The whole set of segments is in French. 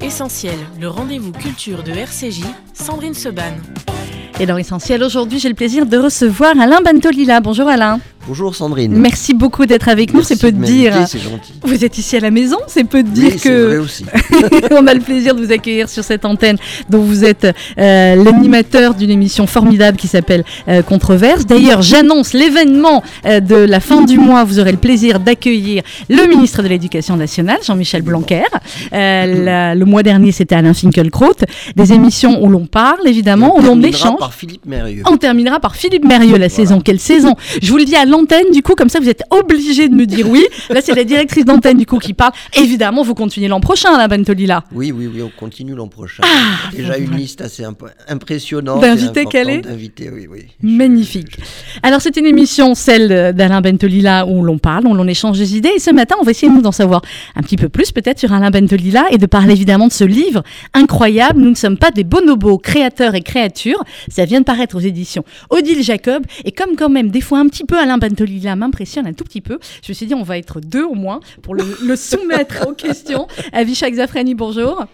Essentiel, le rendez-vous culture de RCJ, Sandrine Seban. Et dans Essentiel, aujourd'hui, j'ai le plaisir de recevoir Alain Bantolila. Bonjour Alain. Bonjour Sandrine. Merci beaucoup d'être avec nous, c'est peu de dire. C'est gentil. Vous êtes ici à la maison, c'est peu de dire oui, que vrai aussi. on a le plaisir de vous accueillir sur cette antenne dont vous êtes euh, l'animateur d'une émission formidable qui s'appelle euh, Controverse. D'ailleurs, j'annonce l'événement euh, de la fin du mois. Vous aurez le plaisir d'accueillir le ministre de l'Éducation nationale, Jean-Michel Blanquer. La- le mois dernier, c'était Alain Finkielkraut. Des émissions où l'on parle, évidemment, où On l'on terminera échange. par Philippe Mérieux. On terminera par Philippe Mérieux la saison. Quelle saison Je vous le dis à l'antenne, du coup, comme ça vous êtes obligé de me dire oui. Là, c'est la directrice d'antenne, du coup, qui parle. Évidemment, vous continuez l'an prochain, la Bentolila. Oui, oui, oui, on continue l'an prochain. Ah, Déjà bon, une liste assez imp- impressionnante. D'invités et qu'elle est importante D'invités, oui, oui. Magnifique. Alors, c'est une émission, celle d'Alain Bentolila, où l'on parle, où l'on échange des idées. Et ce matin, on va essayer, nous, d'en savoir un petit peu plus, peut-être, sur Alain Bentolila et de parler évidemment de ce livre incroyable. Nous ne sommes pas des bonobos, créateurs et créatures. Ça vient de paraître aux éditions Odile Jacob. Et comme, quand même, des fois, un petit peu Alain Bentolila m'impressionne un tout petit peu, je me suis dit, on va être deux au moins pour le, le soumettre aux questions. Avishak Zafrani, bonjour.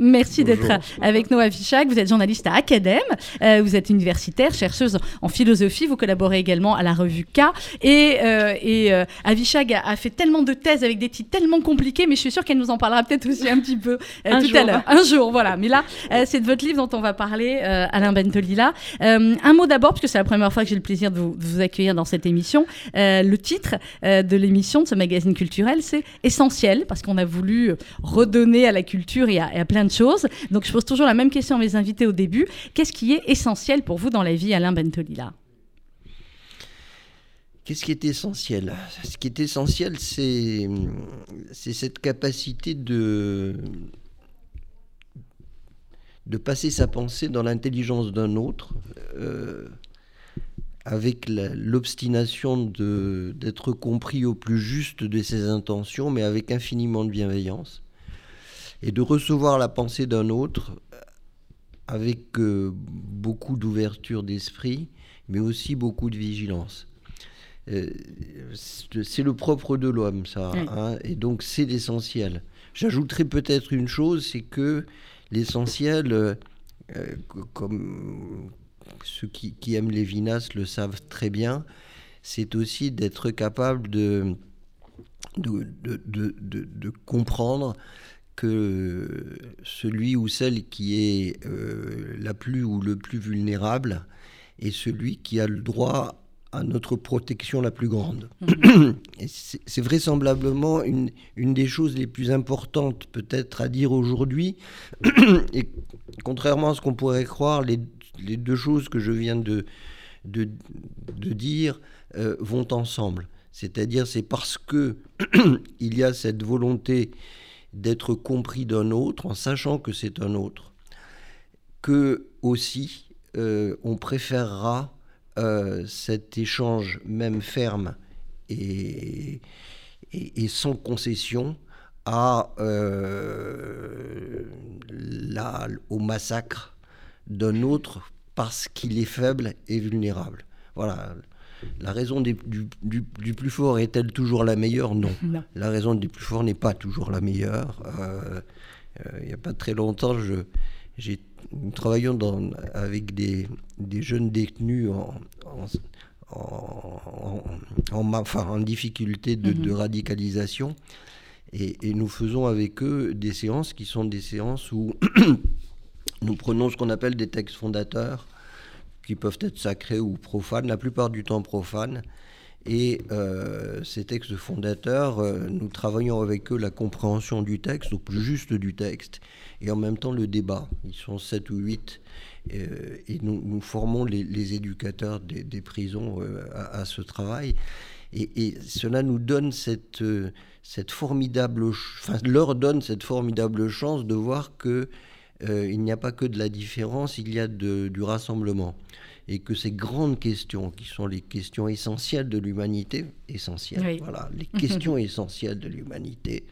Merci d'être avec nous, Avishak. Vous êtes journaliste à Academ, euh, vous êtes universitaire, chercheuse en philosophie, vous collaborez également à la revue K. Et, euh, et euh, Avishag a, a fait tellement de thèses avec des titres tellement compliqués, mais je suis sûre qu'elle nous en parlera peut-être aussi un petit peu euh, Un tout jour. à l'heure. Un jour, voilà. Mais là, c'est de votre livre dont on va parler, Alain Bentolila. Un mot d'abord, parce que c'est la première fois que j'ai le plaisir de vous, de vous accueillir dans cette émission. Le titre de l'émission, de ce magazine culturel, c'est Essentiel, parce qu'on a voulu redonner à la culture et à, et à plein de choses. Donc je pose toujours la même question à mes invités au début. Qu'est-ce qui est essentiel pour vous dans la vie, Alain Bentolila? Qu'est-ce qui est essentiel? Ce qui est essentiel, c'est cette capacité de de passer sa pensée dans l'intelligence d'un autre, euh, avec l'obstination de- d'être compris au plus juste de ses intentions, mais avec infiniment de bienveillance, et de recevoir la pensée d'un autre euh, avec euh, beaucoup d'ouverture d'esprit, mais aussi beaucoup de vigilance. Euh, c'est le propre de l'homme, ça, Oui. hein, et donc c'est l'essentiel. J'ajouterais peut-être une chose, c'est que l'essentiel, euh, co- comme ceux qui, qui aiment Lévinas le savent très bien, c'est aussi d'être capable de- de- de- de comprendre que celui ou celle qui est euh, la plus ou le plus vulnérable est celui qui a le droit à notre protection la plus grande. Et c'est c'est vraisemblablement une, une des choses les plus importantes peut-être à dire aujourd'hui. Et contrairement à ce qu'on pourrait croire, les, les deux choses que je viens de, de, de dire euh, vont ensemble. C'est-à-dire c'est parce que il y a cette volonté d'être compris d'un autre en sachant que c'est un autre que aussi euh, on préférera euh, cet échange même ferme et, sans concession à, euh, au massacre d'un autre parce qu'il est faible et vulnérable. Voilà. La raison des- du, du- du plus fort est-elle toujours la meilleure? Non. Non. La raison du plus fort n'est pas toujours la meilleure. Euh, euh, il n'y a pas très longtemps, je, j'ai, nous travaillions dans- avec des, des jeunes détenus en, en, en- en- en ma- enfin, en difficulté de, de radicalisation. Et, et nous faisons avec eux des séances qui sont des séances où nous prenons ce qu'on appelle des textes fondateurs, qui peuvent être sacrés ou profanes, la plupart du temps profanes. Et euh, ces textes fondateurs, euh, nous travaillons avec eux la compréhension du texte, plus juste du texte, et en même temps le débat. Ils sont sept ou huit, euh, et nous, formons les, éducateurs des, prisons à, ce travail. Et, cela nous donne cette, formidable, leur donne cette formidable chance de voir que euh, il n'y a pas que de la différence, il y a de- du rassemblement. Et que ces grandes questions, qui sont les questions essentielles de l'humanité, essentielles, Oui. voilà, les questions essentielles de l'humanité,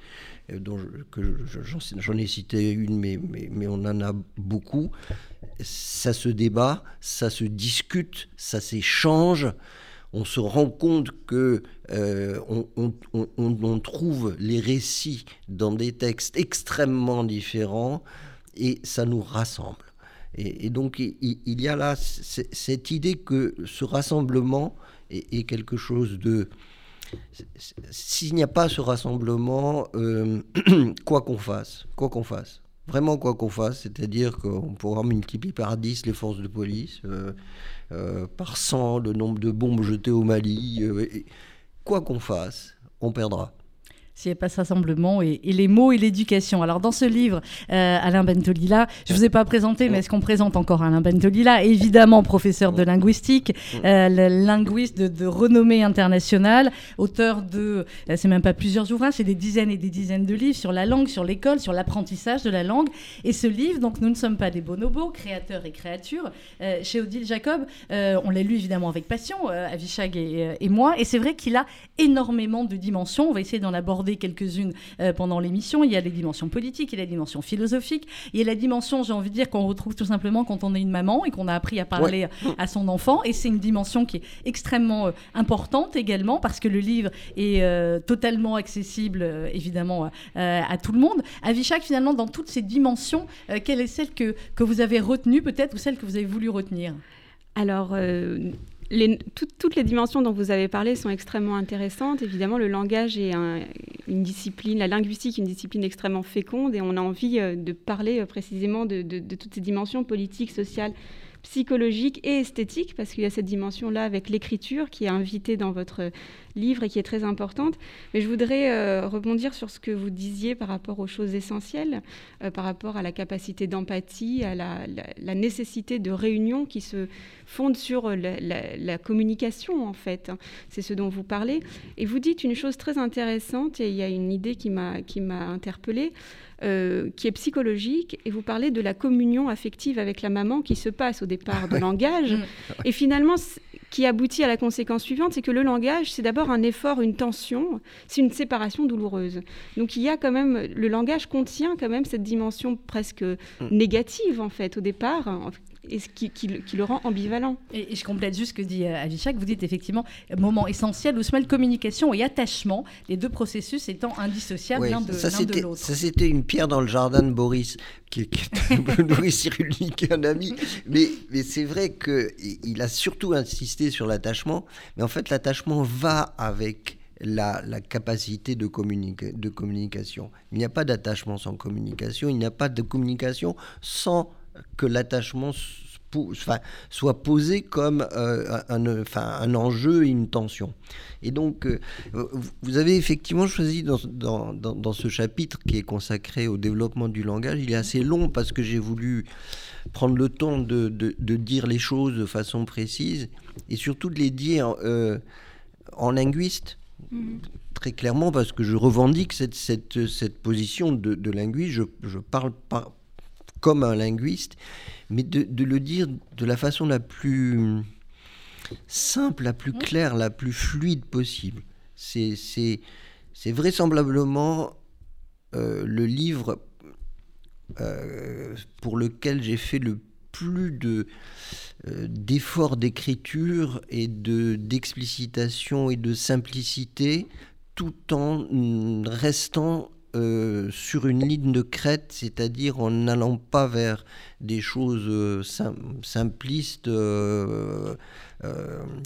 euh, dont je- que je- j'en ai cité une, mais, mais, mais on en a beaucoup, ça se débat, ça se discute, ça s'échange. on se rend compte que euh, on, trouve les récits dans des textes extrêmement différents et ça nous rassemble. Et, donc il, y a là cette idée que ce rassemblement est, quelque chose de... S'il n'y a pas ce rassemblement, euh, quoi qu'on fasse, quoi qu'on fasse, vraiment quoi qu'on fasse, c'est-à-dire qu'on pourra multiplier par 10 les forces de police, euh, euh, par 100 le nombre de bombes jetées au Mali. Quoi qu'on fasse, on perdra s'il n'y a pas ce rassemblement et, les mots et l'éducation. Alors dans ce livre, euh, Alain Bentolila, je ne vous ai pas présenté, mais est-ce qu'on présente encore Alain Bentolila? Évidemment, professeur de linguistique, euh, linguiste de, renommée internationale, auteur de, euh, c'est même pas plusieurs ouvrages, c'est des dizaines et des dizaines de livres sur la langue, sur l'école, sur l'apprentissage de la langue. Et ce livre, donc Nous ne sommes pas des bonobos, créateurs et créatures, chez Odile Jacob, on l'a lu évidemment avec passion, Avishag et, et moi, et c'est vrai qu'il a énormément de dimensions. On va essayer d'en aborder quelques-unes euh, pendant l'émission. Il y a les dimensions politiques, il y a la dimension philosophique, il y a la dimension, j'ai envie de dire, qu'on retrouve tout simplement quand on est une maman et qu'on a appris à parler à son enfant. Et c'est une dimension qui est extrêmement euh, importante également parce que le livre est euh, totalement accessible, évidemment, à tout le monde. Avishak, finalement, dans toutes ces dimensions, quelle est celle que, que vous avez retenue peut-être ou celle que vous avez voulu retenir? Alors, toutes les dimensions dont vous avez parlé sont extrêmement intéressantes. Évidemment, le langage est une discipline, la linguistique une discipline extrêmement féconde et on a envie euh, de parler euh, précisément de toutes ces dimensions politiques, sociales, psychologiques et esthétiques, parce qu'il y a cette dimension-là avec l'écriture qui est invitée dans votre livre et qui est très importante. Mais je voudrais euh, rebondir sur ce que vous disiez par rapport aux choses essentielles, euh, par rapport à la capacité d'empathie, à la, nécessité de réunion qui se fonde sur la, communication, en fait. C'est ce dont vous parlez. Et vous dites une chose très intéressante, et il y a une idée qui m'a interpellée. Euh, qui est psychologique, et vous parlez de la communion affective avec la maman qui se passe au départ de langage, mm. et finalement qui aboutit à la conséquence suivante, c'est que le langage, c'est d'abord un effort, une tension, c'est une séparation douloureuse. Donc il y a quand même, le langage contient quand même cette dimension presque mm. négative en fait au départ, et ce qui, le rend ambivalent. Et, je complète juste ce que dit euh, Avishak, vous dites effectivement moment essentiel où se mêle communication et attachement, les deux processus étant indissociables l'un de, l'autre. Ça c'était une pierre dans le jardin de Boris, qui, est Boris Cyrulnik, un ami, mais, mais c'est vrai qu'il a surtout insisté sur l'attachement, mais en fait l'attachement va avec la, la, capacité de, de communication. Il n'y a pas d'attachement sans communication, il n'y a pas de communication sans que l'attachement soit posé comme euh, un, enfin, un enjeu et une tension. Et donc, euh, vous avez effectivement choisi dans, dans, dans, ce chapitre qui est consacré au développement du langage, il est assez long parce que j'ai voulu prendre le temps de, de, dire les choses de façon précise et surtout de les dire euh, en linguiste. Mm-hmm. Très clairement, parce que je revendique cette, cette, cette position de, de linguiste, je, je parle pas comme un linguiste, mais de, le dire de la façon la plus simple, la plus claire, la plus fluide possible. C'est vraisemblablement euh, le livre euh, pour lequel j'ai fait le plus de euh, d'efforts d'écriture et de d'explicitation et de simplicité tout en restant euh, sur une ligne de crête, c'est-à-dire en n'allant pas vers des choses euh, simplistes euh,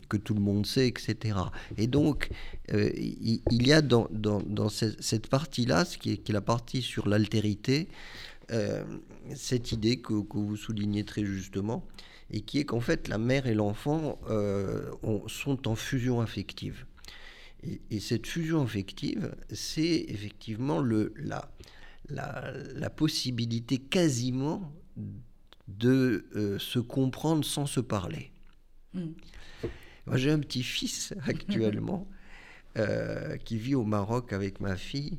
que tout le monde sait, etc. Et donc, il, y a dans, cette, partie-là, ce qui est, la partie sur l'altérité, cette idée que, vous soulignez très justement, et qui est qu'en fait, la mère et l'enfant sont en fusion affective. Et, cette fusion affective, c'est effectivement le, la, la, possibilité quasiment de euh, se comprendre sans se parler. Hmm. Moi, j'ai un petit-fils actuellement euh, qui vit au Maroc avec ma fille,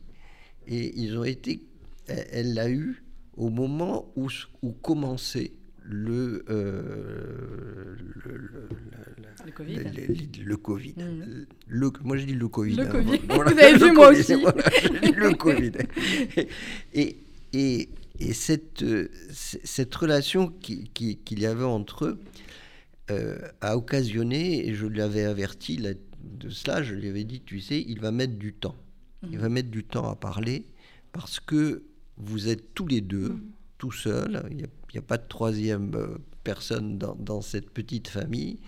et ils ont été, elle l'a eu au moment où, où commençait le, euh, le, le, Covid. Le, Covid. Mm. Le, moi, je dis le Covid. Le hein. Covid. Vous avez vu, moi aussi. le Covid. Et, et, et cette, cette relation qu'il qui, y avait entre eux euh, a occasionné, et je l'avais averti de cela, je lui avais dit, tu sais, il va mettre du temps. Il va mettre du temps à parler parce que vous êtes tous les deux, mm. tout seuls, il n'y a, pas de troisième euh, personne dans, cette petite famille.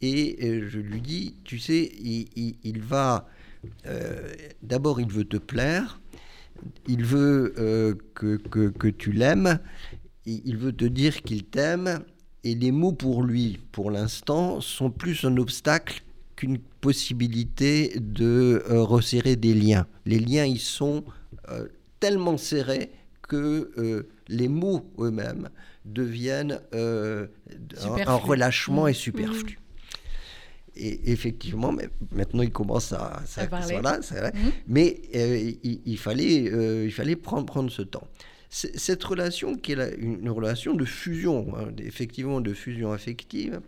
Et euh, je lui dis, tu sais, il, va... D'abord, il veut te plaire, il veut que, que, que, tu l'aimes, il veut te dire qu'il t'aime, et les mots pour lui, pour l'instant, sont plus un obstacle qu'une possibilité de euh, resserrer des liens. Les liens, ils sont euh, tellement serrés que euh, les mots eux-mêmes deviennent un, relâchement et mmh. superflu. Et effectivement, mais maintenant il commence à, ça, voilà, vrai. Mmh. mais il, fallait, il fallait prendre, prendre ce temps cette relation qui est une, relation de fusion, hein, effectivement de fusion affective,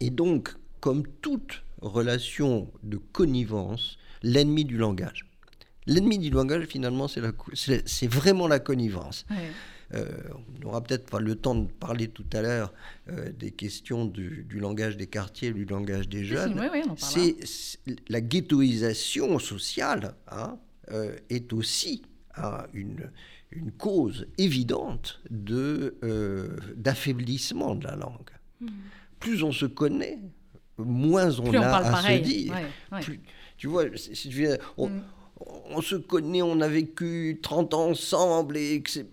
et donc, comme toute relation de connivence, l'ennemi du langage. L'ennemi du langage, finalement, c'est vraiment la connivence. Euh, on n'aura peut-être pas le temps de parler tout à l'heure euh, des questions du, langage des quartiers, du langage des jeunes. c'est la ghettoisation sociale hein, euh, est aussi hein, une, une cause évidente de, d'affaiblissement de la langue. Hmm. Plus on se connaît, moins on a à se dire. tu vois, on, hmm. On, se connaît, on a vécu 30 ans ensemble et que c'est...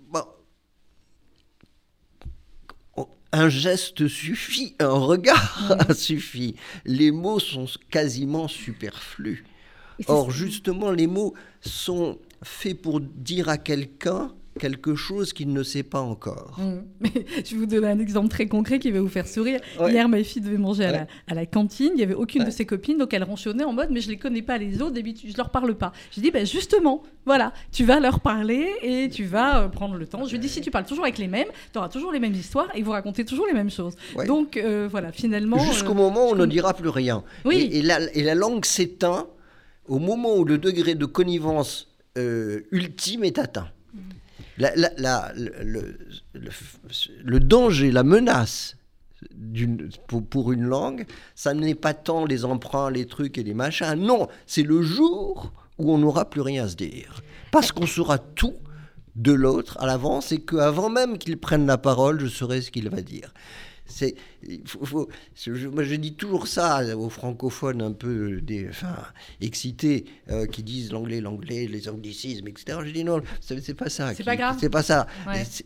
un geste suffit, un regard hmm. suffit. Les mots sont quasiment superflus. Or, justement, les mots sont fait pour dire à quelqu'un quelque chose qu'il ne sait pas encore. Mmh. je vais vous donner un exemple très concret qui va vous faire sourire. Hier, ma fille devait manger à, la, cantine. Il n'y avait aucune de ses copines, donc elle ronchonnait en mode Mais je ne les connais pas les autres, d'habitude, je ne leur parle pas. J'ai dit ben Justement, voilà, tu vas leur parler et tu vas euh, prendre le temps. Je lui ai dit Si tu parles toujours avec les mêmes, tu auras toujours les mêmes histoires et vous racontez toujours les mêmes choses. Donc euh, voilà, finalement. Jusqu'au euh, moment où on ne dira plus rien. Oui. Et, et la langue s'éteint au moment où le degré de connivence ultime est atteint. Le, danger, la menace pour, pour, une langue, ça n'est pas tant les emprunts, les trucs et les machins. Non, c'est le jour où on n'aura plus rien à se dire. Parce qu'on saura tout de l'autre à l'avance et qu'avant même qu'il prenne la parole, je saurai ce qu'il va dire. C'est, faut, je, moi, je dis toujours ça aux francophones un peu des, enfin, excités euh, qui disent l'anglais, l'anglais, les anglicismes, etc. Je dis non, c'est pas ça. C'est pas grave. C'est pas ça.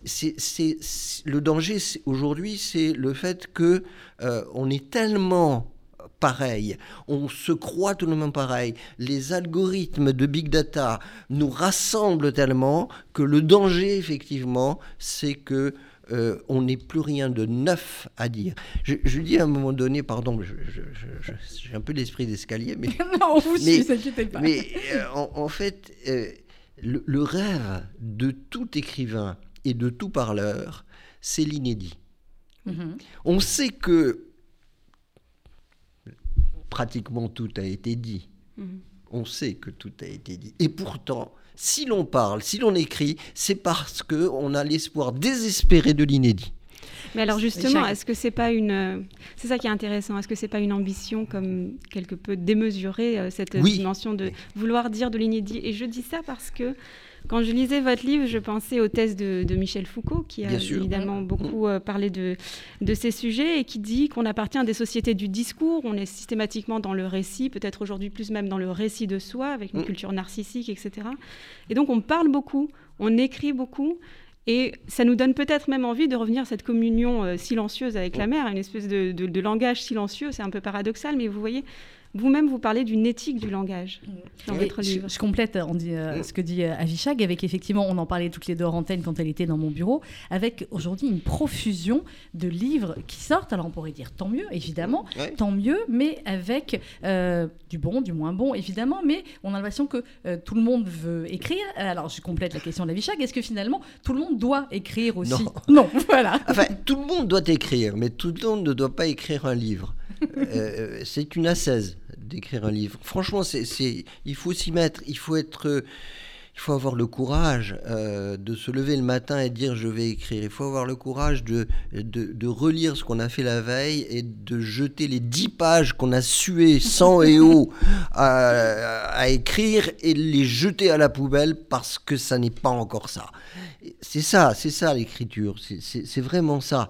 C'est, le danger aujourd'hui, c'est le fait que euh, on est tellement pareil, on se croit tout le monde pareil. Les algorithmes de big data nous rassemblent tellement que le danger, effectivement, c'est que euh, on n'est plus rien de neuf à dire. Je, dis à un moment donné, pardon, j'ai un peu l'esprit d'escalier, mais... non, vous mais, pas. Mais euh, en, fait, euh, le, rêve de tout écrivain et de tout parleur, c'est l'inédit. Mhm. On sait que pratiquement tout a été dit. Mhm. On sait que tout a été dit. Et pourtant, si l'on parle, si l'on écrit, c'est parce qu'on a l'espoir désespéré de l'inédit. Mais alors justement, est-ce que c'est pas une, c'est ça qui est intéressant, est-ce que c'est pas une ambition comme quelque peu démesurée euh, cette dimension de vouloir dire de l'inédit? Et je dis ça parce que quand je lisais votre livre, je pensais aux thèses de, Michel Foucault, qui a évidemment beaucoup euh, parlé de, de ces sujets et qui dit qu'on appartient à des sociétés du discours, on est systématiquement dans le récit, peut-être aujourd'hui plus même dans le récit de soi, avec une mm. culture narcissique, etc. Et donc on parle beaucoup, on écrit beaucoup, et ça nous donne peut-être même envie de revenir à cette communion euh, silencieuse avec la mère, une espèce de, de langage silencieux, c'est un peu paradoxal, mais vous voyez, vous-même, vous parlez d'une éthique du langage dans votre livre. Je, complète on dit, euh, ce que dit euh, Avishag, avec effectivement, on en parlait toutes les deux en antenne quand elle était dans mon bureau, avec aujourd'hui une profusion de livres qui sortent. Alors on pourrait dire tant mieux, évidemment, tant mieux, mais avec euh, du bon, du moins bon, évidemment, mais on a l'impression que tout le monde veut écrire. Alors je complète la question d'Avishag, est-ce que finalement tout le monde doit écrire aussi Non, non voilà. Enfin, tout le monde doit écrire, mais tout le monde ne doit pas écrire un livre. C'est une assaise d'écrire un livre. Franchement, c'est, il faut s'y mettre, il faut être, il faut avoir le courage euh, de se lever le matin et dire je vais écrire. Il faut avoir le courage de, de, relire ce qu'on a fait la veille et de jeter les dix pages qu'on a sué sang et eau à, écrire et les jeter à la poubelle parce que ça n'est pas encore ça. C'est ça, c'est ça l'écriture. C'est vraiment ça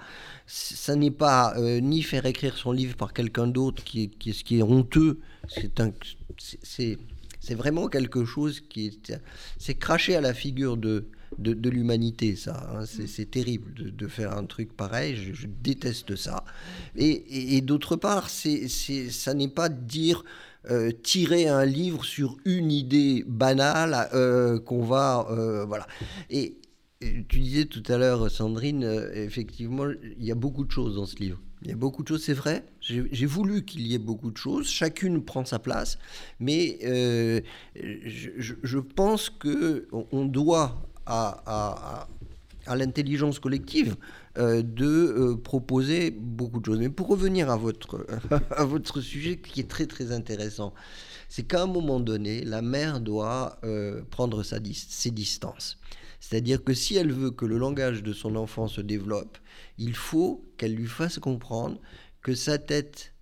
ça n'est pas euh, ni faire écrire son livre par quelqu'un d'autre qui, qui, qui est honteux. C'est un, c'est c'est vraiment quelque chose qui est, c'est cracher à la figure de, de, l'humanité, ça. Hein. C'est, terrible de, faire un truc pareil. Je, déteste ça. Et, d'autre part, c'est, ça n'est pas dire euh, tirer un livre sur une idée banale euh, qu'on va, voilà. Et, tu disais tout à l'heure, Sandrine, effectivement, il y a beaucoup de choses dans ce livre. Il y a beaucoup de choses, c'est vrai. J'ai voulu qu'il y ait beaucoup de choses. Chacune prend sa place. Mais euh, je, pense qu'on on doit à, l'intelligence collective euh, de euh, proposer beaucoup de choses. Mais pour revenir à votre, à votre sujet qui est très très intéressant, c'est qu'à un moment donné, la mère doit prendre sa, ses distances. C'est-à-dire que si elle veut que le langage de son enfant se développe, il faut qu'elle lui fasse comprendre que sa tête,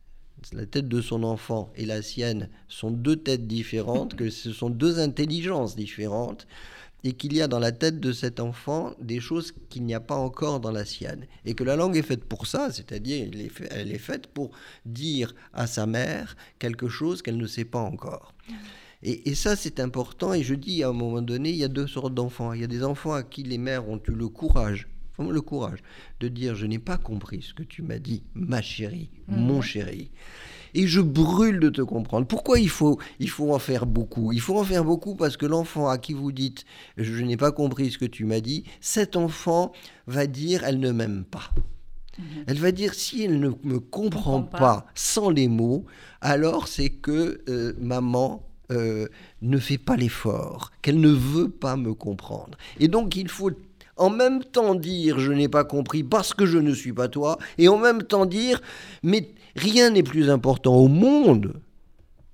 la tête de son enfant et la sienne sont deux têtes différentes, que ce sont deux intelligences différentes, et qu'il y a dans la tête de cet enfant des choses qu'il n'y a pas encore dans la sienne. Et que la langue est faite pour ça, c'est-à-dire elle est faite pour dire à sa mère quelque chose qu'elle ne sait pas encore. Et, ça, c'est important. Et je dis, à un moment donné, il y a deux sortes d'enfants. Il y a des enfants à qui les mères ont eu le courage, vraiment le courage, de dire, je n'ai pas compris ce que tu m'as dit, ma chérie, mon chéri. Et je brûle de te comprendre. Pourquoi il faut, il faut en faire beaucoup? Il faut en faire beaucoup parce que l'enfant à qui vous dites, je n'ai pas compris ce que tu m'as dit, cet enfant va dire, elle ne m'aime pas. Mhm. Elle va dire si elle ne me comprend, pas. sans les mots, alors c'est que euh, maman euh, ne fait pas l'effort, qu'elle ne veut pas me comprendre. Et donc il faut en même temps dire je n'ai pas compris parce que je ne suis pas toi, et en même temps dire mais rien n'est plus important au monde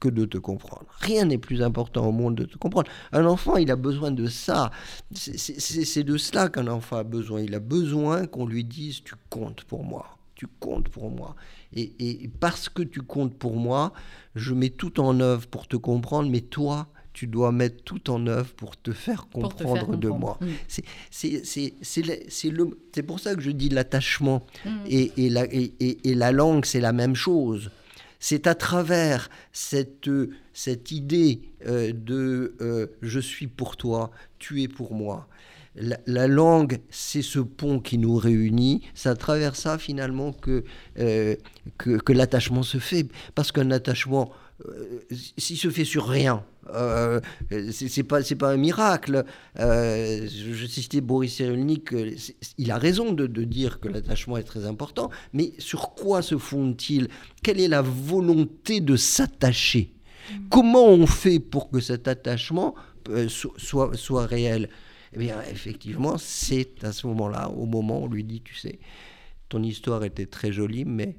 que de te comprendre. Rien n'est plus important au monde de te comprendre. Un enfant, il a besoin de ça. C'est de cela qu'un enfant a besoin. Il a besoin qu'on lui dise tu comptes pour moi. Tu comptes pour moi. Et, parce que tu comptes pour moi, je mets tout en œuvre pour te comprendre, mais toi, tu dois mettre tout en œuvre pour te faire comprendre, de moi. Mm. C'est pour ça que je dis l'attachement mm. et, et, la, et, la langue, c'est la même chose. C'est à travers cette, cette idée euh, de euh, je suis pour toi, tu es pour moi, la, langue, c'est ce pont qui nous réunit. C'est à travers ça, finalement, que, euh, que, l'attachement se fait. Parce qu'un attachement, euh, s'il se fait sur rien, euh, c'est pas c'est pas un miracle. Euh, je, citais Boris Cyrulnik, il a raison de, de dire que l'attachement est très important, mais sur quoi se fonde-t-il? Quelle est la volonté de s'attacher? Comment on fait pour que cet attachement soit, soit réel? Eh bien, effectivement, c'est à ce moment-là, au moment où on lui dit, tu sais, ton histoire était très jolie, mais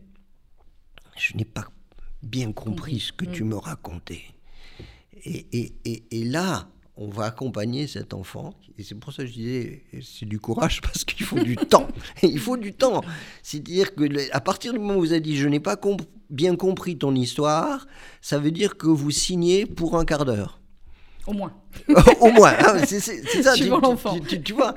je n'ai pas bien compris ce que tu mm. me racontais. Et, et, et, là, on va accompagner cet enfant. Et c'est pour ça que je disais, c'est du courage parce qu'il faut du temps. Il faut du temps. C'est-à-dire que à partir du moment où vous avez dit, je n'ai pas bien compris ton histoire, ça veut dire que vous signez pour un quart d'heure. Au moins. Au moins, hein, c'est ça. Tu, vois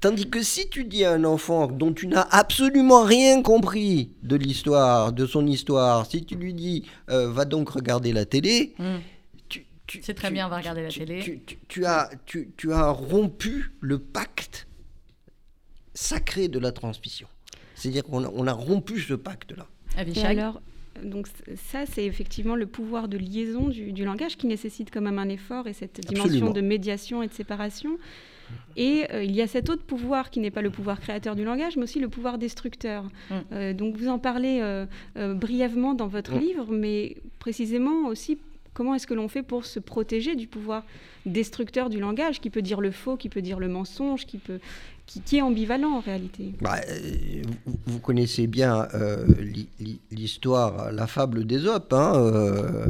Tandis que si tu dis à un enfant dont tu n'as absolument rien compris de l'histoire, de son histoire, si tu lui dis euh, va donc regarder la télé, hmm. C'est très bien, va regarder la télé. Tu, as, tu, as rompu le pacte sacré de la transmission. C'est-à-dire qu'on a, on a rompu ce pacte-là. Et alors, donc ça, c'est effectivement le pouvoir de liaison du, langage qui nécessite quand même un effort et cette dimension de médiation et de séparation. Et euh, il y a cet autre pouvoir qui n'est pas le pouvoir créateur du langage, mais aussi le pouvoir destructeur. Mm. Euh, donc vous en parlez euh, brièvement dans votre mm. livre, mais précisément aussi comment est-ce que l'on fait pour se protéger du pouvoir destructeur du langage, qui peut dire le faux, qui peut dire le mensonge, qui peut... qui, est ambivalent en réalité. Bah, euh, vous, connaissez bien euh, l'histoire, la fable d'Ésope hein, euh,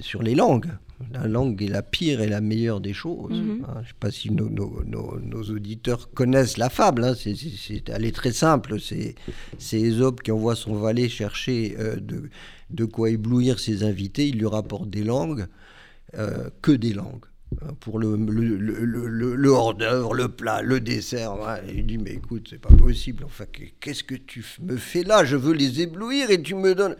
sur les langues. La langue est la pire et la meilleure des choses. Mhm. Hein, je ne sais pas si nos, auditeurs connaissent la fable. Hein, elle est très simple. C'est Ésope qui envoie son valet chercher de, de, quoi éblouir ses invités. Il lui rapporte des langues, que des langues pour le, le, le, le hors-d'œuvre, le plat, le dessert. Il dit Mais écoute, c'est pas possible. Enfin, qu'est-ce que tu me fais là? Je veux les éblouir et tu me donnes.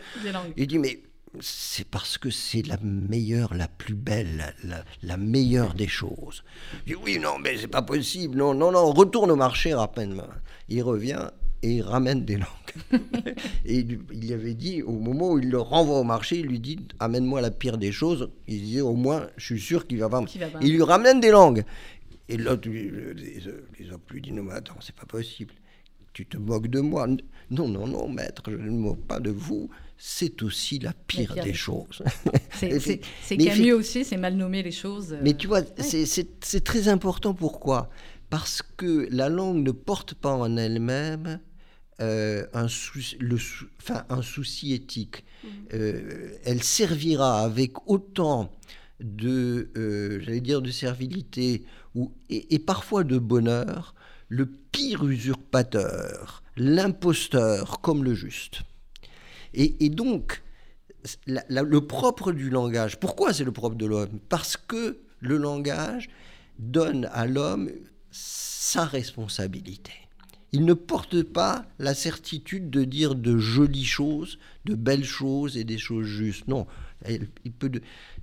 Il dit Mais c'est parce que c'est la meilleure, la plus belle, la, la meilleure des choses. Il dit Oui, non, mais c'est pas possible. Non, non, non, retourne au marché rapidement. Il revient et il ramène des langues. et il, avait dit, au moment où il le renvoie au marché, il lui dit Amène-moi la pire des choses. Il disait Au moins, je suis sûr qu'il va pas. Il lui ramène des langues. Et l'autre, les, autres lui dit Non, mais attends, c'est pas possible. Tu te moques de moi. Non, non, non, maître, je ne me moque pas de vous. C'est aussi la pire, des choses. C'est Camus aussi, c'est mal nommer les choses. Mais tu vois, c'est très important. Pourquoi? Parce que la langue ne porte pas en elle-même euh, un, le, enfin, un, souci éthique. Mmh. Euh, elle servira avec autant de, euh, j'allais dire, de servilité ou, et, parfois de bonheur le pire usurpateur, l'imposteur comme le juste. Et, donc, le propre du langage, pourquoi c'est le propre de l'homme? Parce que le langage donne à l'homme sa responsabilité il ne porte pas la certitude de dire de jolies choses, de belles choses et des choses justes. Non, il peut.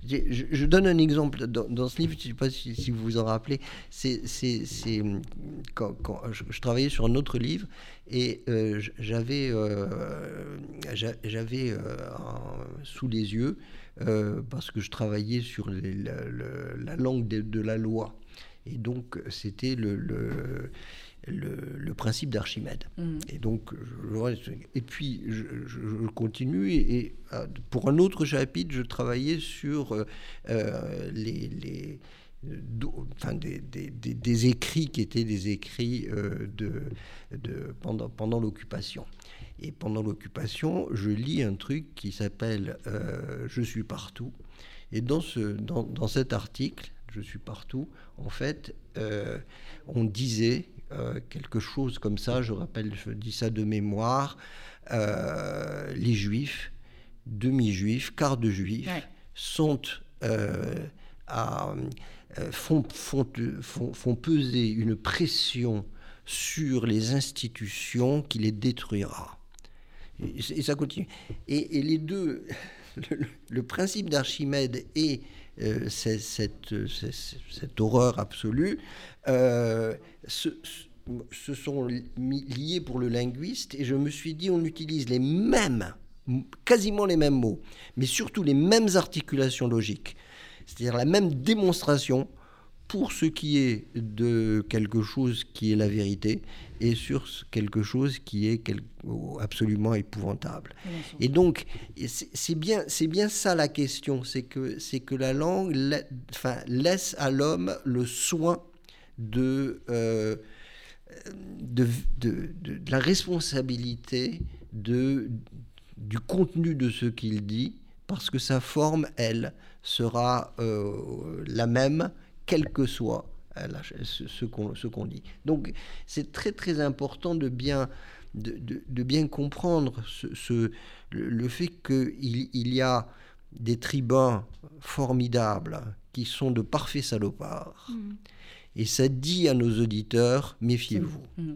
Je, donne un exemple dans, ce livre, je ne sais pas si, vous vous en rappelez. C'est quand, je, travaillais sur un autre livre et euh, j'avais euh, euh, sous les yeux parce que je travaillais sur la, langue de, la loi et donc c'était le, principe d'Archimède. Mmh. Et donc, et puis je, continue et, euh, pour un autre chapitre, je travaillais sur euh, euh, les, enfin, des, des, écrits qui étaient des écrits de, de, pendant, pendant l'occupation. Et pendant l'occupation, je lis un truc qui s'appelle Je suis partout. Et dans, ce, dans, dans, cet article, Je suis partout, en fait, on disait euh, quelque chose comme ça, je rappelle, je dis ça de mémoire, euh, les juifs, demi-juifs, quart de juifs, sont euh, à, font, font, font, peser une pression sur les institutions qui les détruira. Et, ça continue. Et, les deux, le, principe d'Archimède et cette, cette, horreur absolue euh, se, sont liés pour le linguiste et je me suis dit on utilise les mêmes, quasiment les mêmes mots, mais surtout les mêmes articulations logiques, c'est-à-dire la même démonstration pour ce qui est de quelque chose qui est la vérité et sur quelque chose qui est absolument épouvantable. Et donc, c'est bien, bien ça la question, c'est que, que la langue enfin, laisse à l'homme le soin euh, de, la responsabilité du contenu de ce qu'il dit, parce que sa forme, elle, sera euh, la même, quel que soit ce, qu'on dit. Donc c'est très très important de bien, comprendre ce, le, fait qu'il il y a des tribuns formidables qui sont de parfaits salopards. Mmh. Et ça dit à nos auditeurs, méfiez-vous. Mm.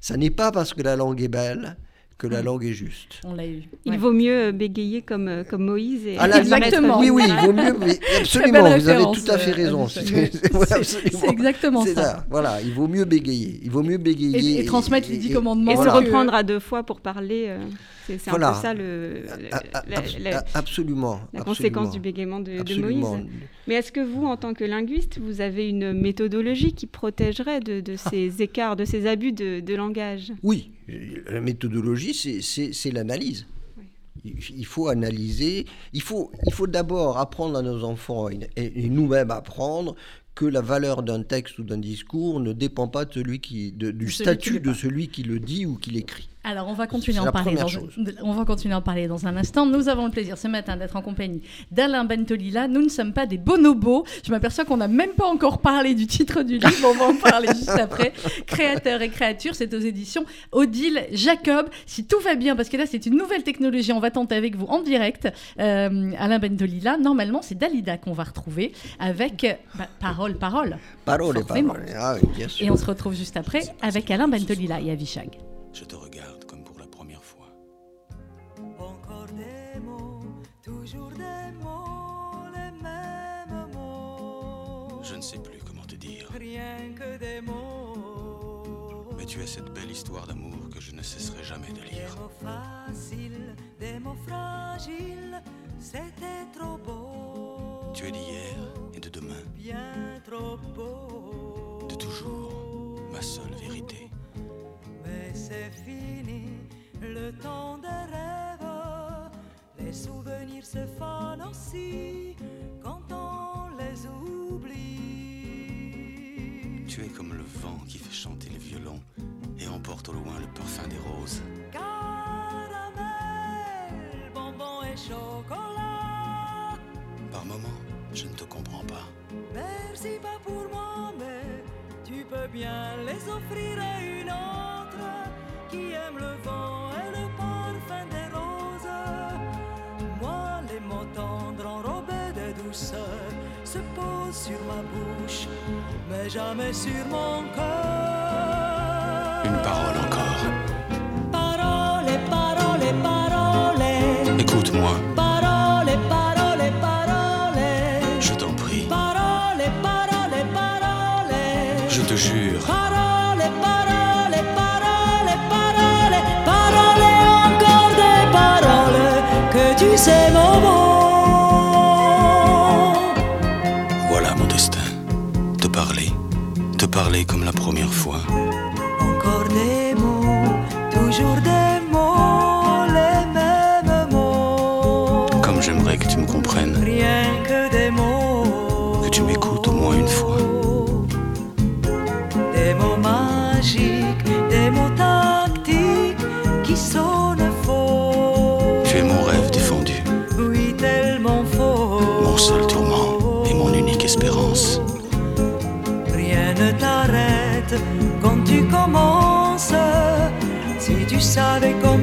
Ça n'est pas parce que la langue est belle que la mm. langue est juste. On l'a eu. Il vaut mieux bégayer comme, euh, comme Moïse. Et ah, exactement. Oui, oui, il vaut mieux. absolument, vous avez tout à fait raison. C'est exactement ça. ça. Voilà, il vaut mieux bégayer. Il vaut mieux bégayer. Et, transmettre les dix commandements. Et se reprendre à deux fois pour parler. Euh, c'est un peu ça le, la, absolument, la conséquence du bégaiement de, Moïse. Mais est-ce que vous, en tant que linguiste, vous avez une méthodologie qui protégerait de, ah. ces écarts, de ces abus de, langage? Oui, la méthodologie, c'est l'analyse. Il faut analyser. Il faut, il faut d'abord apprendre à nos enfants et nous-mêmes apprendre que la valeur d'un texte ou d'un discours ne dépend pas de celui qui, du statut de celui qui le dit ou qui l'écrit. Alors, on va continuer à en parler. Dans, on va continuer à en parler dans un instant. Nous avons le plaisir ce matin d'être en compagnie d'Alain Bentolila. Nous ne sommes pas des bonobos. Je m'aperçois qu'on n'a même pas encore parlé du titre du livre. On va en parler juste après. Créateur et créature, c'est aux éditions Odile Jacob. Si tout va bien, parce que là, c'est une nouvelle technologie, on va tenter avec vous en direct. Euh, Alain Bentolila, normalement, c'est Dalida qu'on va retrouver avec bah, Parole, Parole. Parole, Parole. Ah, bien sûr. Et on se retrouve juste après avec Alain Bentolila et Avishag. Je te regarde Je ne sais plus comment te dire. Rien que des mots. Mais tu es cette belle histoire d'amour que je ne cesserai jamais de lire. Des mots faciles, des mots fragiles, c'était trop beau. Tu es d'hier et de demain. Bien trop beau. De toujours, ma seule vérité c'est fini, le temps des rêves. Les souvenirs se fanent aussi quand on Tu es comme le vent qui fait chanter le violon et emporte au loin le parfum des roses. Caramel, bonbon et chocolat. Par moments, je ne te comprends pas. Merci pas pour moi, mais tu peux bien les offrir à une autre qui aime le vent et le parfum des roses. Moi, les mots tendres enrobés de douceur se posent sur ma bouche, mais jamais sur mon cœur. Une parole encore. Parole, parole, parole. Écoute-moi. Parole, parole, parole. Je t'en prie. Parole, parole, parole. Je te jure. Parole, parole, parole, parole. Parole, encore des paroles que tu sais, mon Voilà parler comme la première fois.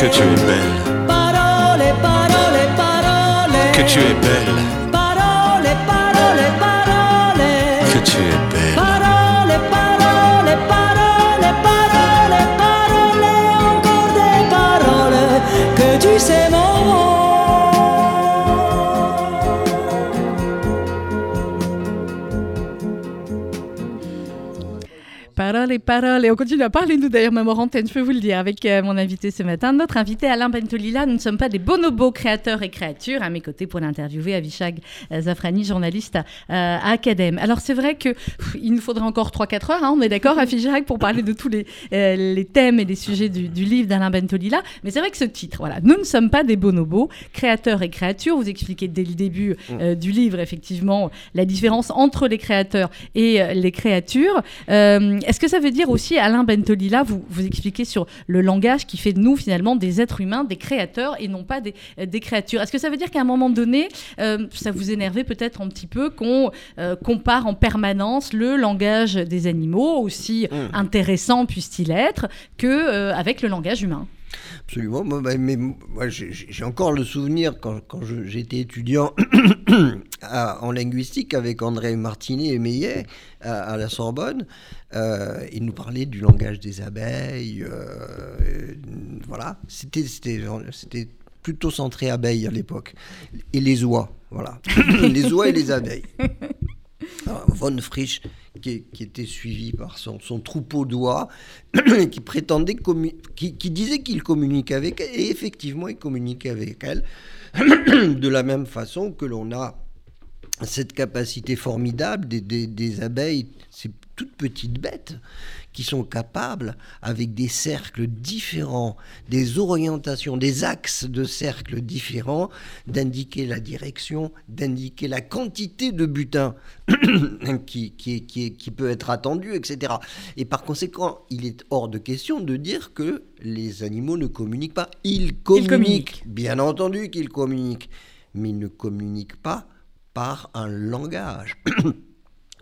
Que tu es belle, Parole, parole, parole. que tu es belle, Parole, paroles. Et on continue à parler, nous d'ailleurs, même en antenne, je peux vous le dire, avec euh, mon invité ce matin. Notre invité, Alain Bentolila, nous ne sommes pas des bonobos créateurs et créatures. À mes côtés, pour l'interviewer, Avishag euh, Zafrani, journaliste à, euh, à Academ. Alors, c'est vrai que pff, il nous faudrait encore 3-4 heures, hein, on est d'accord, Avishag, pour parler de tous les, euh, les thèmes et les sujets du, du livre d'Alain Bentolila. Mais c'est vrai que ce titre, voilà, nous ne sommes pas des bonobos, créateurs et créatures. Vous expliquez dès le début euh, du livre, effectivement, la différence entre les créateurs et les créatures. Est-ce que ça veut dire aussi, Alain Bentolila, vous, vous expliquez sur le langage qui fait de nous, finalement, des êtres humains, des créateurs et non pas des, euh, des créatures Est-ce que ça veut dire qu'à un moment donné, euh, ça vous énervait peut-être un petit peu qu'on euh, compare en permanence le langage des animaux, aussi Mm. intéressant puisse-t-il être, que, euh, avec le langage humain? Absolument. Moi, bah, mais moi, j'ai encore le souvenir quand, j'étais étudiant à- en linguistique avec André Martinet et Meillet à, à la Sorbonne. Euh, il nous parlait du langage des abeilles. euh, voilà. C'était plutôt centré abeilles à l'époque. Et les oies. Voilà. les oies et les abeilles. Alors, Von Frisch, qui, était suivi par son, troupeau d'oies, qui prétendait qui, disait qu'il communique avec elle, et effectivement, il communique avec elle, de la même façon que l'on a cette capacité formidable des, abeilles, toutes petites bêtes, qui sont capables, avec des cercles différents, des orientations, des axes de cercles différents, d'indiquer la direction, d'indiquer la quantité de butin qui, qui, est- qui, est- qui peut être attendu, etc. Et par conséquent, il est hors de question de dire que les animaux ne communiquent pas. Ils communiquent, communiquent. bien entendu qu'ils communiquent, mais ils ne communiquent pas par un langage.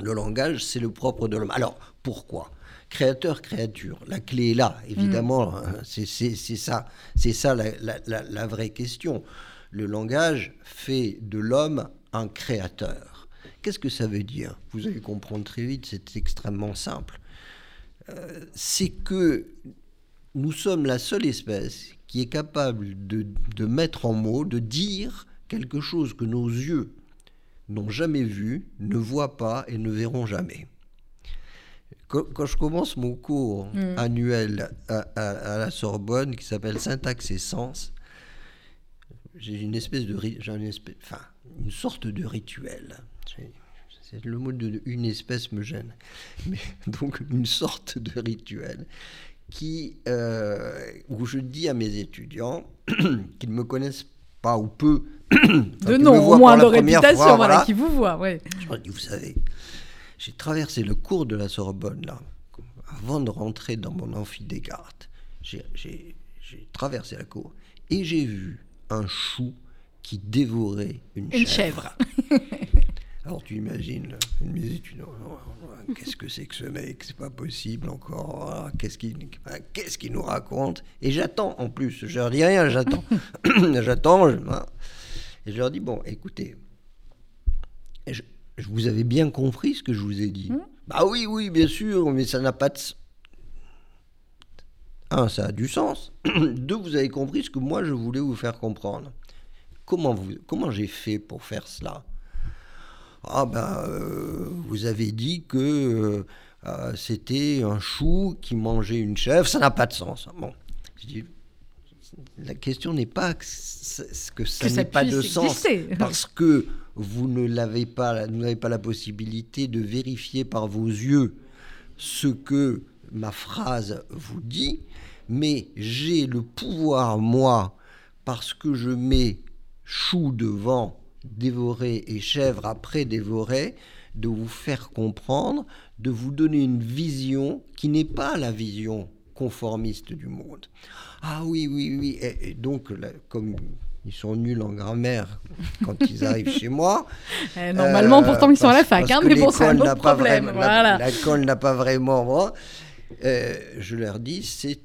Le langage, c'est le propre de l'homme. Alors, pourquoi? Créateur, créature. La clé est là, évidemment. hein, C'est ça, c'est ça la, la- la- la vraie question. Le langage fait de l'homme un créateur. Qu'est-ce que ça veut dire? Vous allez comprendre très vite, c'est extrêmement simple. Euh, c'est que nous sommes la seule espèce qui est capable de, de mettre en mots, de dire quelque chose que nos yeux n'ont jamais vu, ne voient pas et ne verront jamais. Quand, je commence mon cours annuel à, à- à la Sorbonne qui s'appelle Syntaxe et Sens, j'ai une espèce de une, espèce, enfin, une sorte de rituel. C'est le mot de une espèce me gêne, mais donc une sorte de rituel qui euh, où je dis à mes étudiants qu'ils ne me connaissent pas ou peu, enfin, De nom, au moins de réputation, fois, voilà, qui vous voit, ouais. Je dis, vous savez, j'ai traversé le cours de la Sorbonne, là, avant de rentrer dans mon amphi Descartes. J'ai- J'ai j'ai traversé la cour et j'ai vu un chou qui dévorait une, Une chèvre. Alors tu imagines, une de mes étudiants, oh, oh, qu'est-ce que c'est que ce mec C'est pas possible encore. Qu'est-ce qu'il qu'est-ce qu'il nous raconte? Et j'attends en plus, je leur dis rien, j'attends. j'attends. je- hein. Et je leur dis, bon, écoutez, je, je vous avais bien compris ce que je vous ai dit. Bah oui, oui, bien sûr, mais ça n'a pas de... Un, ça a du sens. Deux, vous avez compris ce que moi je voulais vous faire comprendre. Comment, vous, comment j'ai fait pour faire cela? Ah ben, euh, vous avez dit que euh, euh, c'était un chou qui mangeait une chèvre, ça n'a pas de sens. Bon, je dis, la question n'est pas que, ça n'ait pas de sens, parce que vous ne l'avez pas, vous n'avez pas la possibilité de vérifier par vos yeux ce que ma phrase vous dit, mais j'ai le pouvoir, moi, parce que je mets chou devant dévorer et chèvre après dévorer, de vous faire comprendre, de vous donner une vision qui n'est pas la vision conformiste du monde. Ah oui, oui, oui. Et, et donc, là, comme ils sont nuls en grammaire quand ils arrivent chez moi, Eh, Normalement, euh, pourtant, ils sont à la parce- fac, parce hein, mais bon, c'est un autre problème. vraiment- la- Voilà. L'école n'a pas vraiment. moi, euh, je leur dis, c'est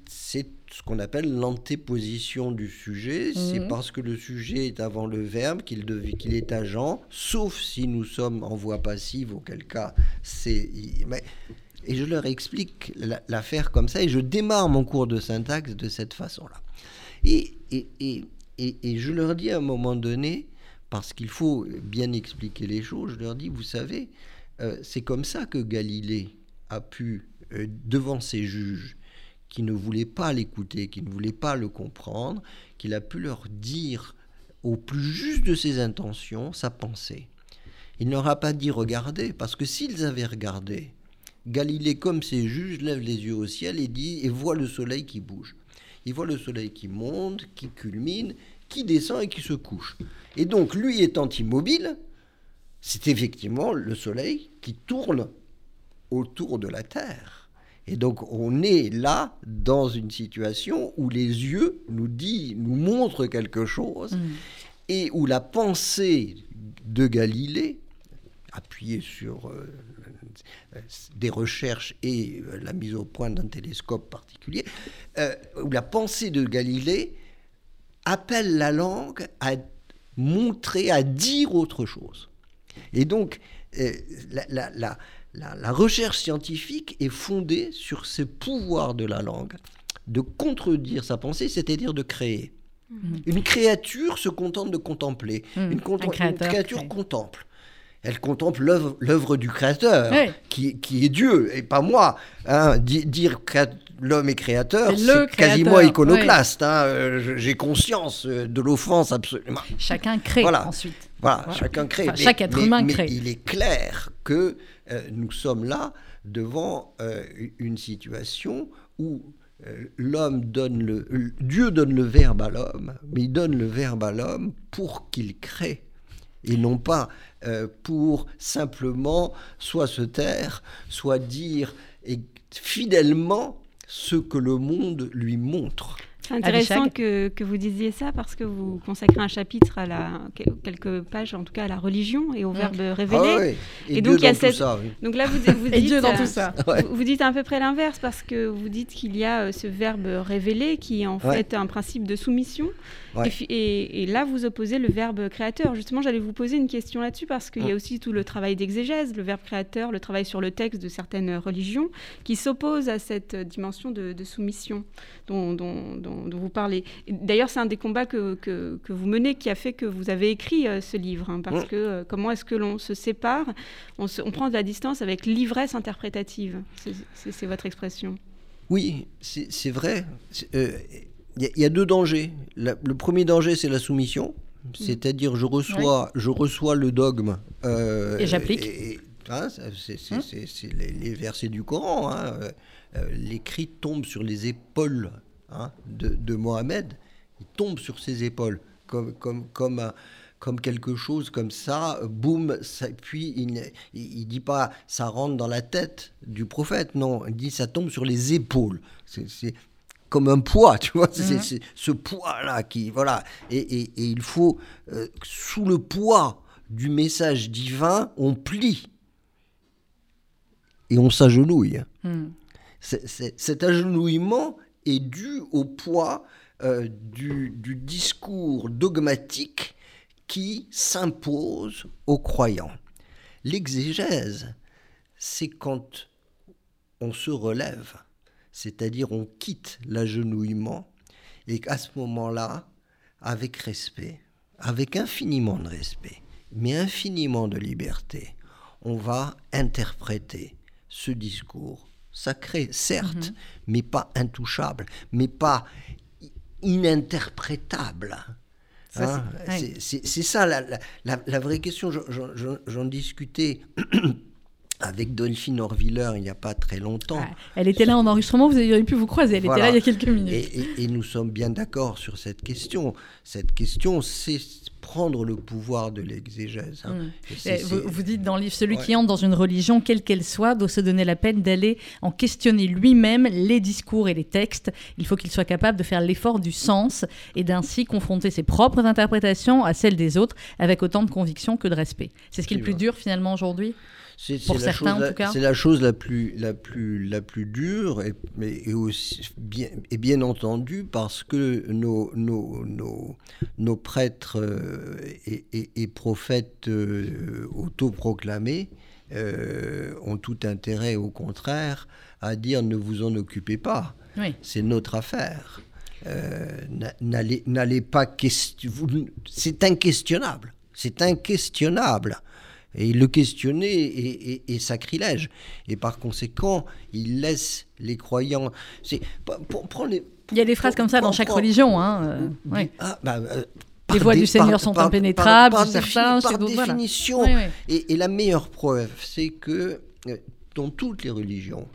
ce qu'on appelle l'antéposition du sujet. C'est Mhm. parce que le sujet est avant le verbe qu'il est agent, sauf si nous sommes en voie passive, auquel cas c'est. mais- et je leur explique la- l'affaire comme ça, et je démarre mon cours de syntaxe de cette façon-là. Et, et, et, et, et je leur dis à un moment donné, parce qu'il faut bien expliquer les choses, je leur dis, vous savez, euh, c'est comme ça que Galilée a pu euh, devant ses juges qui ne voulaient pas l'écouter, qui ne voulaient pas le comprendre, qu'il a pu leur dire au plus juste de ses intentions sa pensée. Il ne leur a pas dit regardez, parce que s'ils avaient regardé, Galilée, comme ses juges, lève les yeux au ciel et dit et voit le soleil qui bouge. Il voit le soleil qui monte, qui culmine, qui descend et qui se couche. Et donc, lui étant immobile, c'est effectivement le soleil qui tourne autour de la Terre. Et donc, on est là dans une situation où les yeux nous disent, nous montrent quelque chose, et où la pensée de Galilée, appuyée sur euh, des recherches et euh, la mise au point d'un télescope particulier, euh, où la pensée de Galilée appelle la langue à montrer, à dire autre chose. Et donc, euh, la, la- la- la- la recherche scientifique est fondée sur ce pouvoir de la langue de contredire sa pensée, c'est-à-dire de créer. Une créature se contente de contempler. Mhm. Une, Un créature crée. contemple. Elle contemple l'œuvre- du créateur, qui, qui est Dieu, et pas moi. hein. Di- dire l'homme est créateur, C'est quasiment iconoclaste. hein. Euh, J'ai conscience euh, de l'offense absolument. Chacun crée Voilà. ensuite. Voilà, Voilà. chacun crée. Enfin, chaque être humain mais crée. il est clair que nous sommes là devant euh, une situation où euh, l'homme donne le, Dieu donne le verbe à l'homme, mais il donne le verbe à l'homme pour qu'il crée et non pas euh, pour simplement soit se taire, soit dire fidèlement ce que le monde lui montre. C'est intéressant que, que vous disiez ça parce que vous consacrez un chapitre à la quelques pages en tout cas à la religion et au verbe révélé. Ah ouais, Et, Et Dieu donc, il y a cette- ça, oui. Donc là vous, vous dites Et Dieu dans euh, tout ça. Ouais. Vous, vous dites à peu près l'inverse parce que vous dites qu'il y a euh, ce verbe révélé qui est en Ouais. fait un principe de soumission. Ouais. Et, fi- et- et là, vous opposez le verbe créateur. Justement, j'allais vous poser une question là-dessus parce qu'il y a Mm. aussi tout le travail d'exégèse, le verbe créateur, le travail sur le texte de certaines religions qui s'oppose à cette dimension de, de soumission dont, dont- dont- dont vous parlez. D'ailleurs, c'est un des combats que, que- que vous menez qui a fait que vous avez écrit euh, ce livre. hein, parce Mm. que euh, comment est-ce que l'on se sépare on, se- on prend de la distance avec l'ivresse interprétative. C'est- votre expression. Oui, c'est vrai. Euh, Il y, a- il y a deux dangers. La- le premier danger, c'est la soumission. C'est-à-dire, je reçois, je reçois le dogme. euh, Et j'applique. hein, c'est Hein les, les versets du Coran. hein, euh, euh, L'écrit tombe sur les épaules hein, de, de Mohamed. Il tombe sur ses épaules comme, comme, comme, un- comme quelque chose comme ça, boum, ça, puis il, ne- dit pas ça rentre dans la tête du prophète, non, il dit ça tombe sur les épaules. C'est comme un poids, tu vois, c'est Mhm. c'est ce poids-là qui, voilà, et, et- et il faut, euh, sous le poids du message divin, on plie et on s'agenouille. Hmm. Cet agenouillement est dû au poids euh, du, du discours dogmatique qui s'impose aux croyants. L'exégèse, c'est quand on se relève, c'est-à-dire on quitte l'agenouillement et qu'à ce moment-là, avec respect, avec infiniment de respect, mais infiniment de liberté, on va interpréter ce discours sacré, certes, mais pas intouchable, mais pas ininterprétable. Hein, c'est- ouais. ça la, la- la- la vraie question. J'en discutais avec Dolphine Orviller il n'y a pas très longtemps. Ah, Elle était là en enregistrement, vous auriez pu vous croiser. Elle Voilà. était là il y a quelques minutes. Et, et- et nous sommes bien d'accord sur cette question. Cette question, c'est prendre le pouvoir de l'exégèse. hein. Mm. Eh, Vous, dites dans le livre, celui Ouais. qui entre dans une religion, quelle qu'elle soit, doit se donner la peine d'aller en questionner lui-même les discours et les textes. Il faut qu'il soit capable de faire l'effort du sens et d'ainsi confronter ses propres interprétations à celles des autres avec autant de conviction que de respect. C'est ce qui est le plus dur finalement aujourd'hui? C'est Pour la certains, chose en la- tout cas. C'est la chose la plus, la plus, la plus dure et, mais, et aussi bien, et bien entendu parce que nos, nos, nos, nos prêtres euh, et, et- et prophètes euh, autoproclamés euh, ont tout intérêt, au contraire, à dire ne vous en occupez pas. Oui. C'est notre affaire. Euh, n'a- N'allez n'allez pas question. C'est inquestionnable. C'est inquestionnable Et le questionner est, est- est sacrilège. Et par conséquent, il laisse les croyants. C'est pour prendre les. Il y a des phrases comme ça dans chaque religion. Hein, euh, ouais. ah, bah, euh, Les voies du Seigneur par- sont par- impénétrables, par- certains, par voilà. définition. Et, et la meilleure preuve, c'est que euh, dans toutes les religions,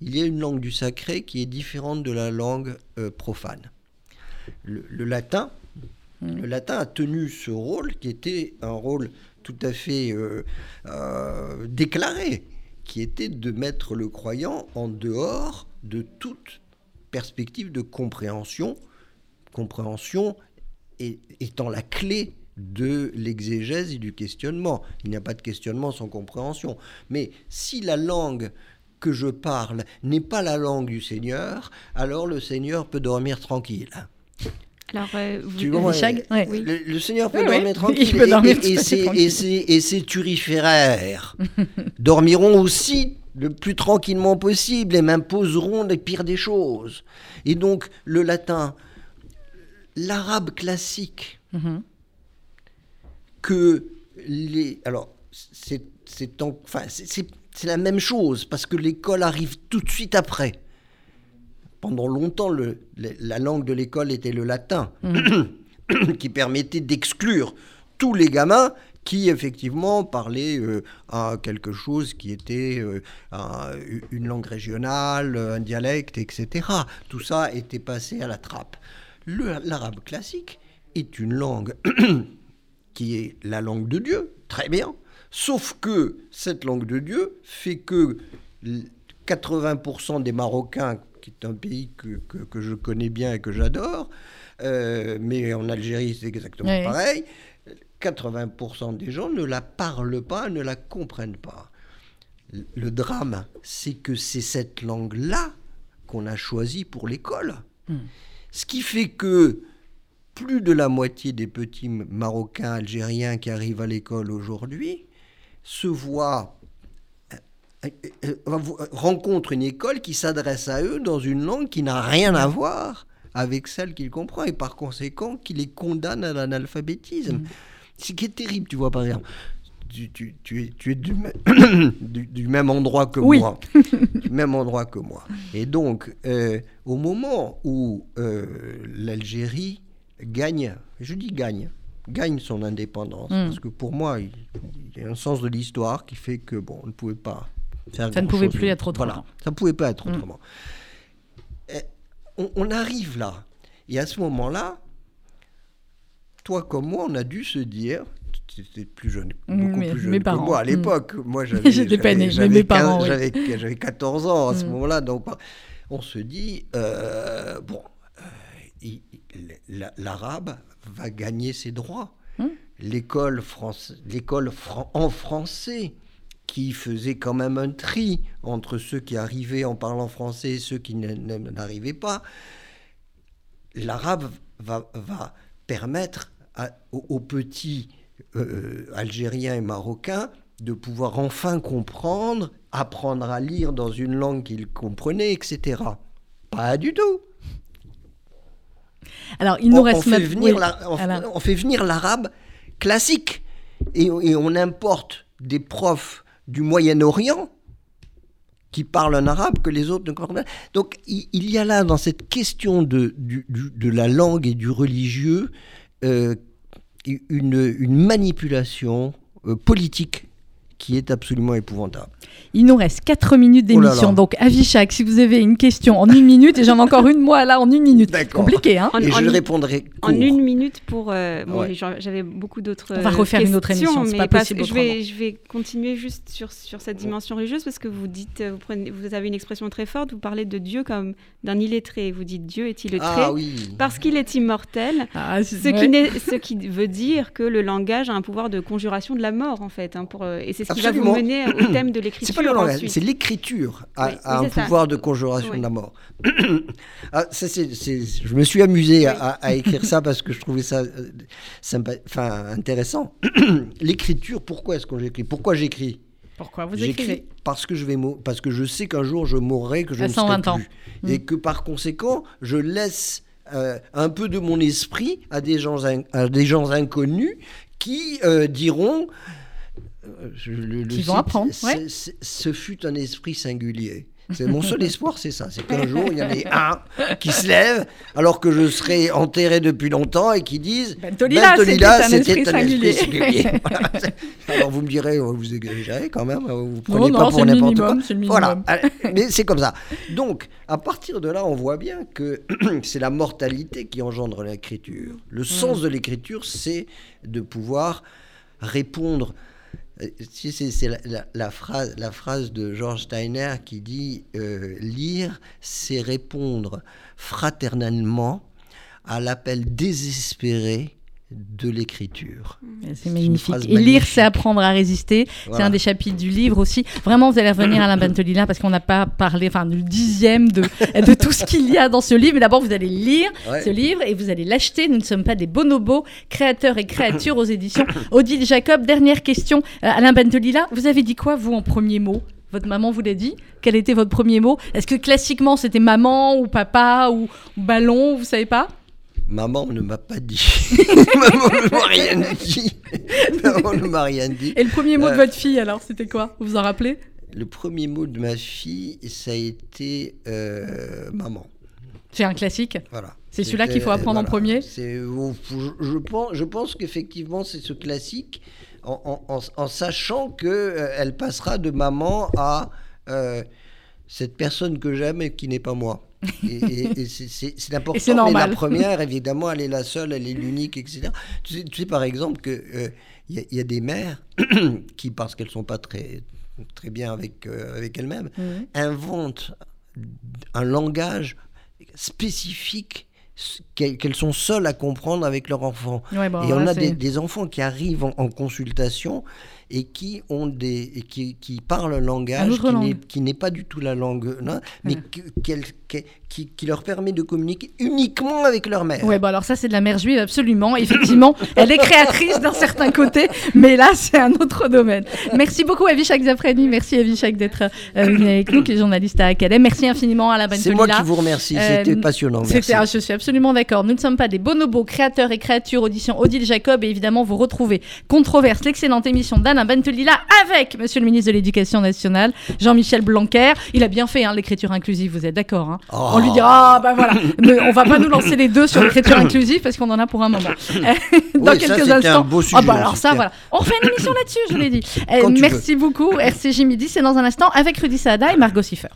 il y a une langue du sacré qui est différente de la langue profane. Le, le latin, Mm. le latin a tenu ce rôle qui était un rôle tout à fait euh, euh, déclaré, qui était de mettre le croyant en dehors de toute perspective de compréhension, compréhension étant la clé de l'exégèse et du questionnement. Il n'y a pas de questionnement sans compréhension. Mais si la langue que je parle n'est pas la langue du Seigneur, alors le Seigneur peut dormir tranquille. Alors, euh, vous- Tu vois, Richag, ouais. Oui. Le, le Seigneur peut Oui, oui. dormir tranquille. Il peut dormir et, ses- et ses- et ses turiféraires dormiront aussi le plus tranquillement possible et m'imposeront les pires des choses. Et donc, le latin, l'arabe classique, Mhm. que les. Alors, c'est c'est en- enfin, la même chose, parce que l'école arrive tout de suite après. Pendant longtemps, le- la langue de l'école était le latin, qui permettait d'exclure tous les gamins qui, effectivement, parlaient euh, à quelque chose qui était euh, un- une langue régionale, un dialecte, etc. Tout ça était passé à la trappe. L'arabe classique est une langue qui est la langue de Dieu, très bien. Sauf que cette langue de Dieu fait que l- 80% des Marocains, qui est un pays que, que- que je connais bien et que j'adore, euh, mais en Algérie c'est exactement pareil, 80% des gens ne la parlent pas, ne la comprennent pas. Le drame, c'est que c'est cette langue-là qu'on a choisie pour l'école. Ce qui fait que plus de la moitié des petits Marocains, Algériens qui arrivent à l'école aujourd'hui se voient euh, euh, euh, euh, rencontrent une école qui s'adresse à eux dans une langue qui n'a rien à voir avec celle qu'ils comprennent et par conséquent qui les condamne à l'analphabétisme. Ce qui est terrible, tu vois, par exemple. Tu, tu- tu es, tu es du, mê- du- du même endroit que Oui. moi. du même endroit que moi. Et donc, euh, au moment où euh, l'Algérie gagne, je dis gagne, gagne son indépendance, Mm. parce que pour moi, il, il y a un sens de l'histoire qui fait que, bon, on ne pouvait pas faire Ça ne pouvait plus être autrement. Voilà, ça ne pouvait pas être Mm. autrement. Eh, on, on arrive là. Et à ce moment-là, toi comme moi, on a dû se dire, tu étais plus jeune, Mm, beaucoup mes- plus jeune mes que parents. moi à Mm. l'époque. Moi, j'avais, J'étais pas j'avais- née, mais mes parents, 15 oui. j'avais, j'avais 14 ans à ce Mm. moment-là. Donc, on se dit, euh, bon, euh, il- il- la- l'arabe va gagner ses droits. Mm. L'école, France, l'école fran- en français qui faisait quand même un tri entre ceux qui arrivaient en parlant français et ceux qui n'arrivaient pas, l'arabe va, va permettre à- aux, aux petits euh, Algériens et Marocains de pouvoir enfin comprendre, apprendre à lire dans une langue qu'ils comprenaient, etc. Pas du tout. Alors, il nous on, reste on fait ma- venir oui, la- on, fait venir l'arabe classique et, et on importe des profs du Moyen-Orient qui parlent un arabe que les autres ne comprennent pas. Donc il, y a là dans cette question de, de la langue et du religieux euh, une, une manipulation euh, politique qui est absolument épouvantable. Il nous reste 4 minutes Oh d'émission. là. Donc, Avishak, si vous avez une question en une minute, et j'en ai encore une, moi, là, en une minute. D'accord. Compliqué, hein En- et en je une- répondrai En une minute pour. euh, bon, Ouais. j'en- j'avais beaucoup d'autres. On va euh, refaire une autre questions, émission, c'est pas possible Je vais, je vais continuer juste sur, sur cette dimension religieuse parce que vous dites, euh, vous, prenez, vous avez une expression très forte. Vous parlez de Dieu comme d'un illettré. Vous dites Dieu est illettré Ah oui. parce qu'il est immortel. Ah, Ce, ouais. qui n'est- ce qui veut dire que le langage a un pouvoir de conjuration de la mort, en fait. hein, pour, euh, et c'est ce qui va Absolument. vous mener au thème de l'écriture. C'est pas le langage, c'est l'écriture a, Oui, a un ça. pouvoir de conjuration Oui. de la mort. Ah, ça, je me suis amusé à, à écrire ça parce que je trouvais ça euh, sympa, enfin, intéressant. l'écriture, pourquoi est-ce que j'écris Pourquoi j'écris? Pourquoi vous écrivez? parce que je vais parce que je sais qu'un jour je mourrai, que je À ne 120 serai ans. plus, et que par conséquent je laisse euh, un peu de mon esprit à des gens à des gens inconnus qui euh, diront je- le- le Qui vont apprendre, ouais. Ce fut un esprit singulier. C'est mon seul espoir, c'est ça. C'est qu'un jour, il y en ait un qui se lève, alors que je serai enterré depuis longtemps, et qui dise Bentolila, Bentolila, c'était un esprit un esprit singulier. Voilà. Alors vous me direz, oh, vous exagérez quand même, vous Non, prenez non, pas c'est pour n'importe quoi. Voilà, mais c'est comme ça. Donc, à partir de là, on voit bien que c'est la mortalité qui engendre l'écriture. Le sens Mm. de l'écriture, c'est de pouvoir répondre. Euh, si C'est la phrase, la phrase de George Steiner qui dit euh, Lire, c'est répondre fraternellement à l'appel désespéré de l'écriture. C'est magnifique. Et lire, c'est apprendre à résister. C'est un des chapitres du livre aussi. Vraiment, vous allez revenir à Alain Bentolila parce qu'on n'a pas parlé, enfin, du dixième de, de tout ce qu'il y a dans ce livre. Mais d'abord, vous allez lire Ouais. ce livre et vous allez l'acheter. Nous ne sommes pas des bonobos, créateurs et créatures aux éditions Odile Jacob. Dernière question, Euh, Alain Bentolila, vous avez dit quoi, vous, en premier mot? Votre maman vous l'a dit Quel était votre premier mot? Est-ce que classiquement c'était maman ou papa ou, ou ballon Vous savez pas? Maman ne m'a pas dit. Maman ne m'a rien dit. Maman ne m'a rien dit. Et le premier mot de Euh. votre fille alors, c'était quoi? Vous vous en rappelez? Le premier mot de ma fille, ça a été euh, maman. C'est un classique. Voilà. C'est celui-là qu'il faut apprendre en premier? Je, pense, je pense qu'effectivement, c'est ce classique, en, en- en- en sachant qu'elle passera de maman à euh, cette personne que j'aime et qui n'est pas moi. Et, et- et c'est- important. Mais la première, évidemment, elle est la seule, elle est l'unique, etc. Tu sais, tu sais, par exemple, qu'il il y, a- il y a des mères qui, parce qu'elles sont pas très, très bien avec, euh, avec elles-mêmes, inventent un langage spécifique qu'elles sont seules à comprendre avec leur enfant. Ouais, bon, et on là, a des, enfants qui arrivent en, en consultation et qui ont des et qui, qui parlent un langage qui n'est- qui n'est pas du tout la langue, non, mais que- qu'elle- qu'elle- qui, qui leur permet de communiquer uniquement avec leur mère. Ouais, bon alors ça c'est de la mère juive, absolument. Effectivement, elle est créatrice d'un certain côté, mais là c'est un autre domaine. Merci beaucoup Avishak Zafrani, merci Avishak d'être euh, venu avec nous, qui est journaliste à Academ. Merci infiniment à la C'est moi qui vous remercie, c'était Euh, passionnant. C'était, ah, je suis absolument d'accord. Nous ne sommes pas des bonobos, créateurs et créatures, audition Odile Jacob. Et évidemment, vous retrouvez Controverse, l'excellente émission d'Alain Bentelila avec Monsieur le ministre de l'Éducation nationale, Jean-Michel Blanquer. Il a bien fait hein, l'écriture inclusive, vous êtes d'accord hein Oh. Lui dira, ah bah voilà, Mais on va pas nous lancer les deux sur l'écriture inclusive parce qu'on en a pour un moment. Dans Oui, quelques instants. un beau Ah bah alors ça, voilà. On refait une émission là-dessus, je vous l'ai dit. Euh, Quand merci beaucoup. RCJ Midi, c'est dans un instant avec Rudy Saada et Margot Siffer.